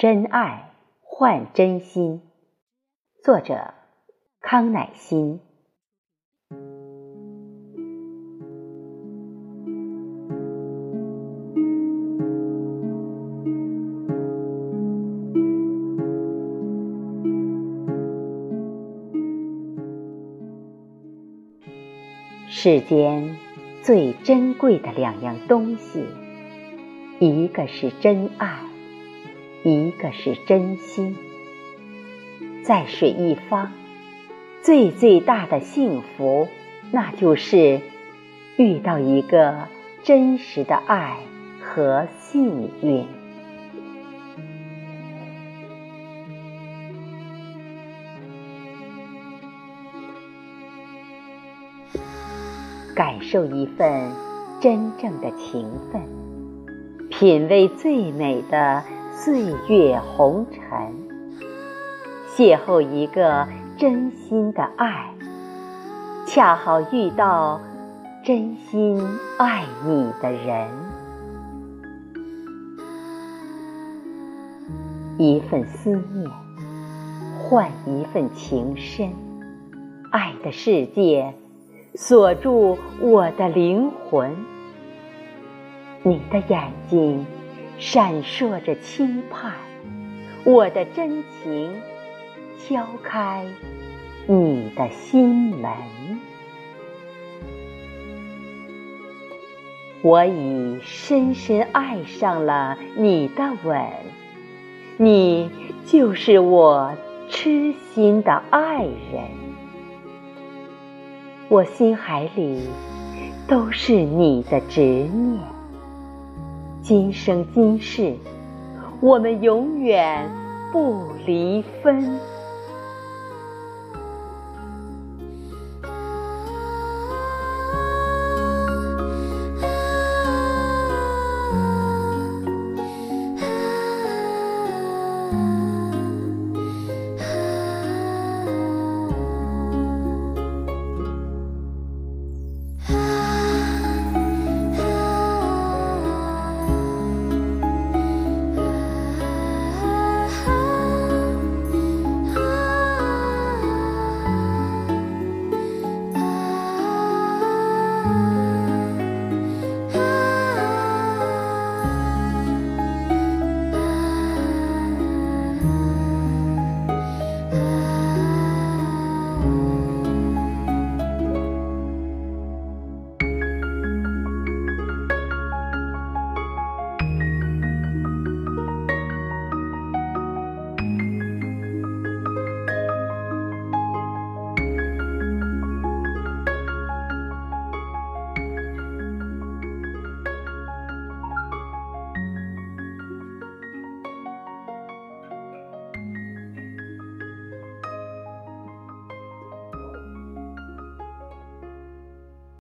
真爱换真心，作者康乃馨。世间最珍贵的两样东西，一个是真爱，一个是真心。在水一方，最最大的幸福，那就是遇到一个真实的爱和幸运。感受一份真正的情分，品味最美的岁月红尘，邂逅一个真心的爱，恰好遇到真心爱你的人，一份思念换一份情深，爱的世界。锁住我的灵魂，你的眼睛闪烁着期盼，我的真情敲开你的心门。我已深深爱上了你的吻，你就是我痴心的爱人。我心海里都是你的执念，今生今世，我们永远不离分。